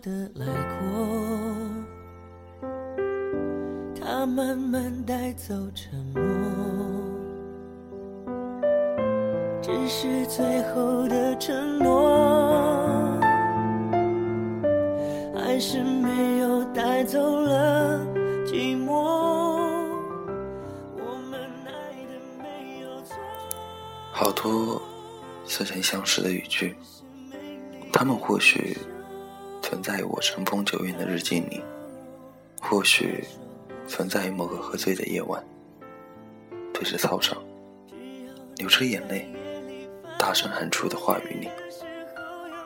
的来过，它慢慢带走沉默，只是最后的承诺，还是没有带走了寂寞。我们爱的没有错。好多似曾相识的语句，他们或许存在于我尘封久远的日记里，或许存在于某个喝醉的夜晚，对着操场，流着眼泪，大声喊出的话语里。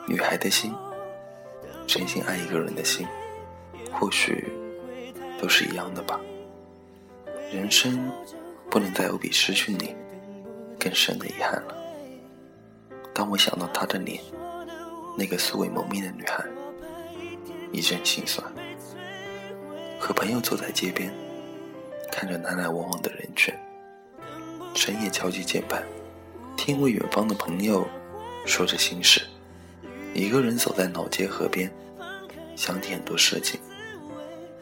女孩的心，真心爱一个人的心，或许都是一样的吧。人生不能再有比失去你更深的遗憾了。当我想到她的脸，那个素未谋面的女孩，一阵心酸。和朋友走在街边，看着来来往往的人群，深夜敲击键盘，听位远方的朋友说着心事。一个人走在老街河边，想起很多事情。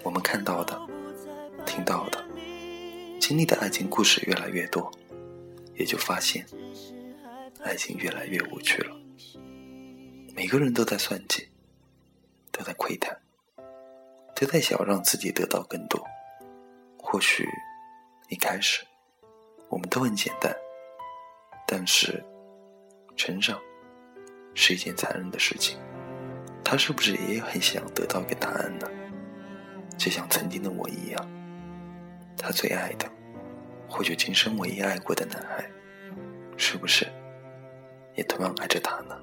我们看到的、听到的、经历的爱情故事越来越多，也就发现，爱情越来越无趣了。每个人都在算计，都在窥探，都在想让自己得到更多。或许一开始我们都很简单，但是成长是一件残忍的事情。他是不是也很想得到一个答案呢？就像曾经的我一样，他最爱的，或许今生唯一爱过的男孩，是不是也同样爱着他呢？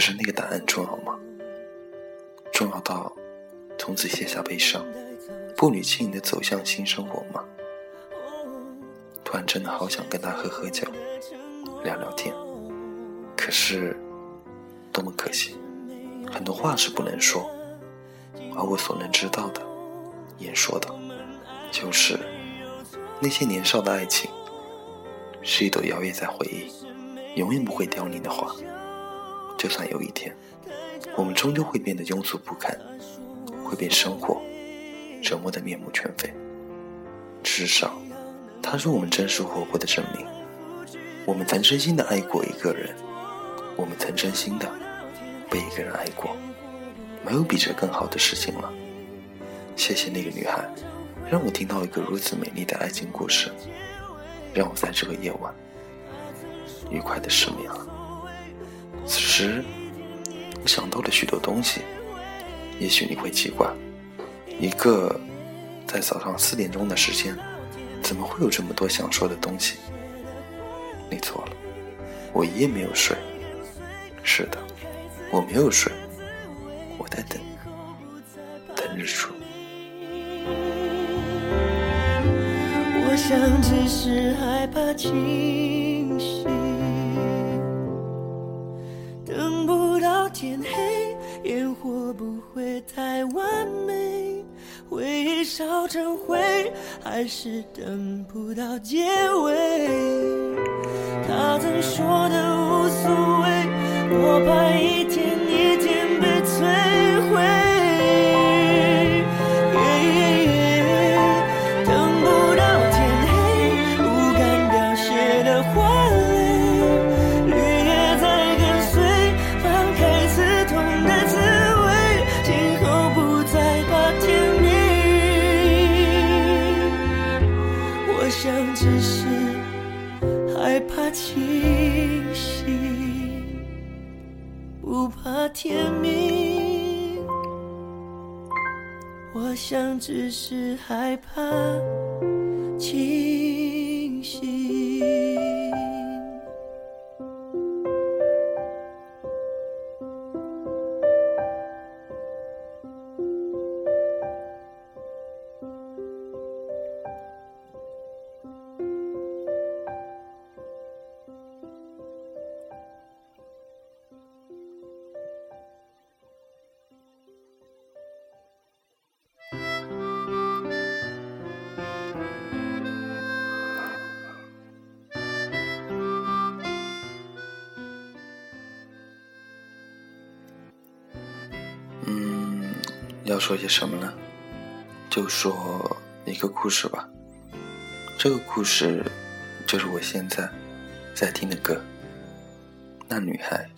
可是那个答案重要吗？重要到从此卸下悲伤，步履轻盈的走向新生活吗？突然真的好想跟他喝喝酒，聊聊天。可是，多么可惜，很多话是不能说，而我所能知道的、言说的，就是那些年少的爱情，是一朵摇曳在回忆，永远不会凋零的花。就算有一天，我们终究会变得庸俗不堪，会被生活折磨得面目全非，至少，它是我们真实活过的证明。我们曾真心的爱过一个人，我们曾真心的被一个人爱过，没有比这更好的事情了。谢谢那个女孩，让我听到一个如此美丽的爱情故事，让我在这个夜晚愉快的失眠了。此时，我想到了许多东西。也许你会奇怪，一个在早上四点钟的时间，怎么会有这么多想说的东西？你错了，我一夜没有睡。是的，我没有睡，我在等，等日出。我想只是害怕清醒，天黑，烟火不会太完美，回忆烧成灰，还是等不到结尾。他曾说的无所谓，我怕一天我想只是害怕清醒，不怕天明。我想只是害怕清要说些什么呢？就说一个故事吧。这个故事就是我现在在听的歌。那女孩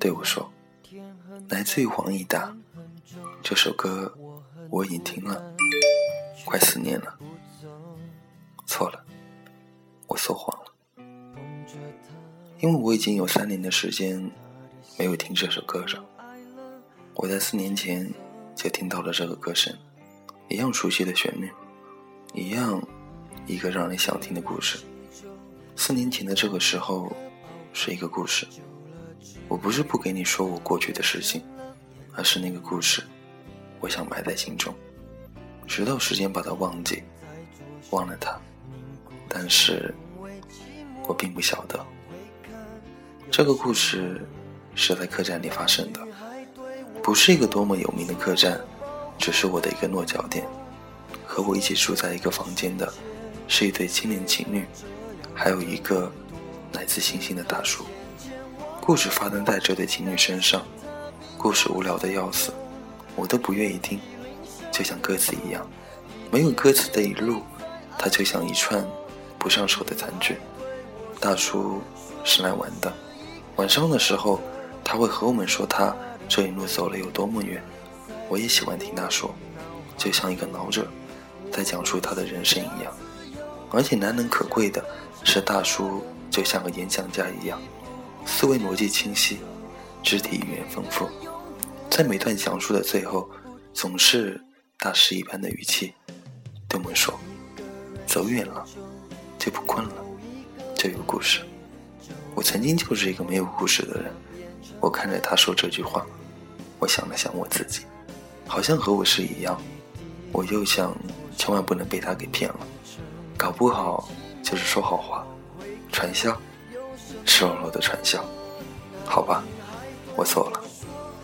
对我说：“来自于黄义达，这首歌我已经听了快四年了。”错了，我说谎了，因为我已经有三年的时间没有听这首歌了。我在四年前就听到了这个歌声，一样熟悉的旋律，一样一个让人想听的故事。四年前的这个时候。是一个故事，我不是不给你说我过去的事情，而是那个故事，我想埋在心中，直到时间把它忘记，忘了它。但是，我并不晓得，这个故事是在客栈里发生的，不是一个多么有名的客栈，只是我的一个落脚点。和我一起住在一个房间的，是一对青年情侣，还有一个。来自星星的大叔，故事发生在这对情侣身上。故事无聊的要死，我都不愿意听，就像歌词一样，没有歌词的一路，它就像一串不上手的残句。大叔是来玩的，晚上的时候他会和我们说他这一路走了有多么远。我也喜欢听他说，就像一个老者在讲述他的人生一样。而且难能可贵的是，大叔。就像个演讲家一样，思维逻辑清晰，肢体语言丰富，在每段讲述的最后，总是大师一般的语气对我们说：“走远了，就不困了，就有故事。”我曾经就是一个没有故事的人。我看着他说这句话，我想了想我自己，好像和我是一样。我又想，千万不能被他给骗了，搞不好就是说好话。传销，赤裸裸的传销，好吧，我错了。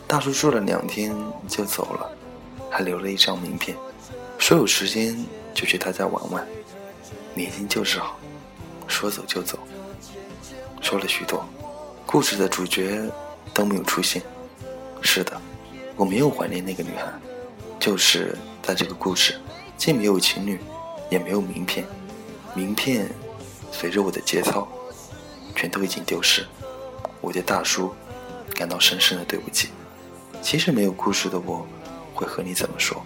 大叔住了两天就走了，还留了一张名片，说有时间就去他家玩玩。年轻就是好，说走就走。说了许多，故事的主角都没有出现。是的，我没有怀念那个女孩，就是在这个故事，既没有情侣，也没有名片，名片。随着我的节操，全都已经丢失。我对大叔感到深深的对不起。其实没有故事的我，会和你怎么说？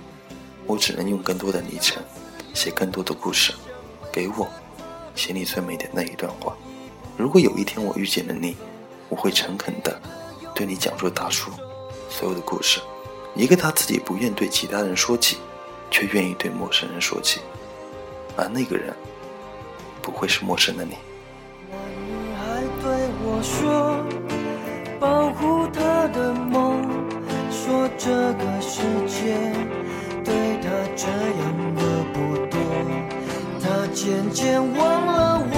我只能用更多的昵称，写更多的故事，给我写你最美的那一段话。如果有一天我遇见了你，我会诚恳的对你讲述大叔所有的故事，一个他自己不愿对其他人说起，却愿意对陌生人说起，而那个人。不会是陌生的你。那女孩对我说：“保护她的梦，说这个世界对她这样的不多。”她渐渐忘了我，